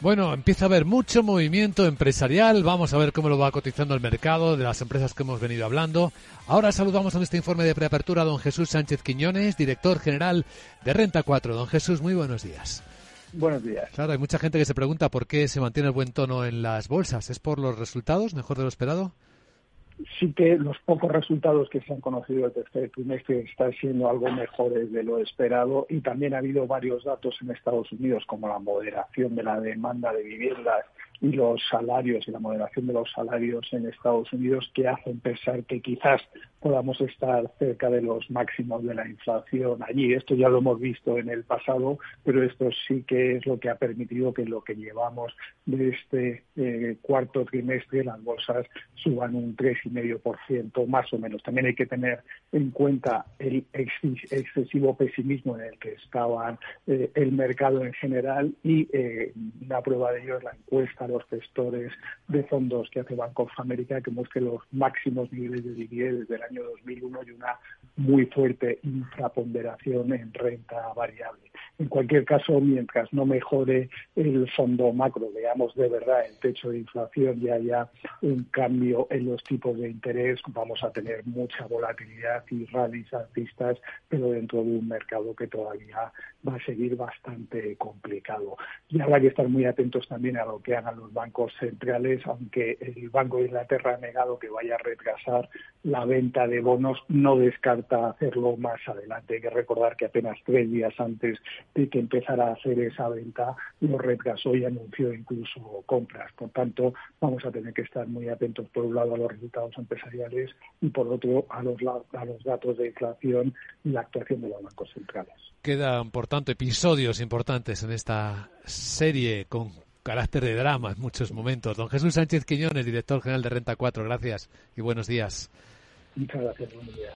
Bueno, empieza a haber mucho movimiento empresarial. Vamos a ver cómo lo va cotizando el mercado de las empresas que hemos venido hablando. Ahora saludamos en este informe de preapertura a don Jesús Sánchez Quiñones, director general de Renta 4. Don Jesús, muy buenos días. Buenos días. Claro, hay mucha gente que se pregunta por qué se mantiene el buen tono en las bolsas. ¿Es por los resultados, mejor de lo esperado? Sí que los pocos resultados que se han conocido el tercer trimestre están siendo algo mejores de lo esperado y también ha habido varios datos en Estados Unidos como la moderación de la demanda de viviendas y los salarios y la moderación de los salarios en Estados Unidos que hacen pensar que quizás podamos estar cerca de los máximos de la inflación allí. Esto ya lo hemos visto en el pasado, pero esto sí que es lo que ha permitido que lo que llevamos de este eh, cuarto trimestre las bolsas suban un 3,5% más o menos. También hay que tener en cuenta el excesivo pesimismo en el que estaba eh, el mercado en general y eh, una prueba de ello es la encuesta los gestores de fondos que hace Bank of America, que muestre los máximos niveles de liquidez desde el año 2001 y una muy fuerte infraponderación en renta variable. En cualquier caso, mientras no mejore el fondo macro, veamos de verdad el techo de inflación y haya un cambio en los tipos de interés, vamos a tener mucha volatilidad y rallies alcistas, pero dentro de un mercado que todavía va a seguir bastante complicado. Y habrá que estar muy atentos también a lo que hagan los bancos centrales, aunque el Banco de Inglaterra ha negado que vaya a retrasar la venta de bonos, no descarta hacerlo más adelante. Hay que recordar que apenas tres días antes de que empezara a hacer esa venta, lo retrasó y anunció incluso compras. Por tanto, vamos a tener que estar muy atentos, por un lado, a los resultados empresariales y, por otro, a los, a los datos de inflación y la actuación de los bancos centrales. Quedan, por tanto, episodios importantes en esta serie con carácter de drama en muchos momentos. Don Jesús Sánchez Quiñones, director general de Renta 4, gracias y buenos días. Muchas gracias, buenos días.